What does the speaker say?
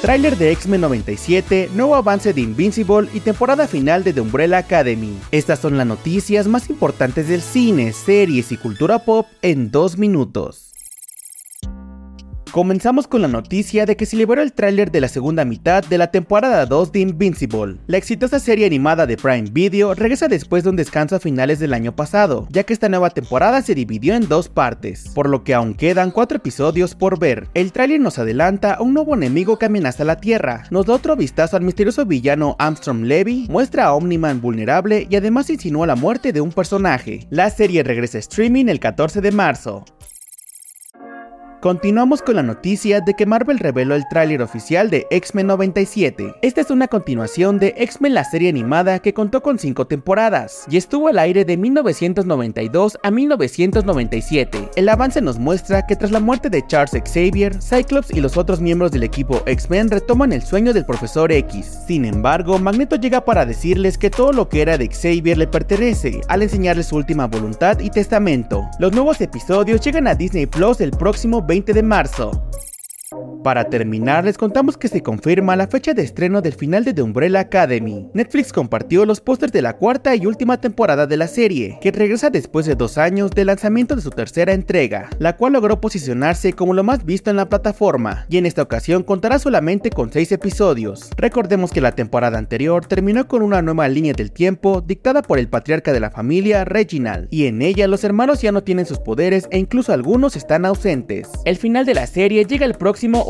Tráiler de X-Men 97, nuevo avance de Invincible y temporada final de The Umbrella Academy. Estas son las noticias más importantes del cine, series y cultura pop en dos minutos. Comenzamos con la noticia de que se liberó el tráiler de la segunda mitad de la temporada 2 de Invincible. La exitosa serie animada de Prime Video regresa después de un descanso a finales del año pasado, ya que esta nueva temporada se dividió en dos partes, por lo que aún quedan cuatro episodios por ver. El tráiler nos adelanta a un nuevo enemigo que amenaza la Tierra, nos da otro vistazo al misterioso villano Armstrong Levy, muestra a Omniman vulnerable y además insinúa la muerte de un personaje. La serie regresa a streaming el 14 de marzo. Continuamos con la noticia de que Marvel reveló el tráiler oficial de X-Men 97. Esta es una continuación de X-Men la serie animada que contó con 5 temporadas y estuvo al aire de 1992 a 1997. El avance nos muestra que tras la muerte de Charles Xavier, Cyclops y los otros miembros del equipo X-Men retoman el sueño del Profesor X. Sin embargo, Magneto llega para decirles que todo lo que era de Xavier le pertenece, al enseñarles su última voluntad y testamento. Los nuevos episodios llegan a Disney Plus el próximo 20 de marzo. Para terminar, les contamos que se confirma la fecha de estreno del final de The Umbrella Academy. Netflix compartió los pósters de la cuarta y última temporada de la serie, que regresa después de dos años del lanzamiento de su tercera entrega, la cual logró posicionarse como lo más visto en la plataforma, y en esta ocasión contará solamente con seis episodios. Recordemos que la temporada anterior terminó con una nueva línea del tiempo dictada por el patriarca de la familia, Reginald, y en ella los hermanos ya no tienen sus poderes e incluso algunos están ausentes. El final de la serie llega el próximo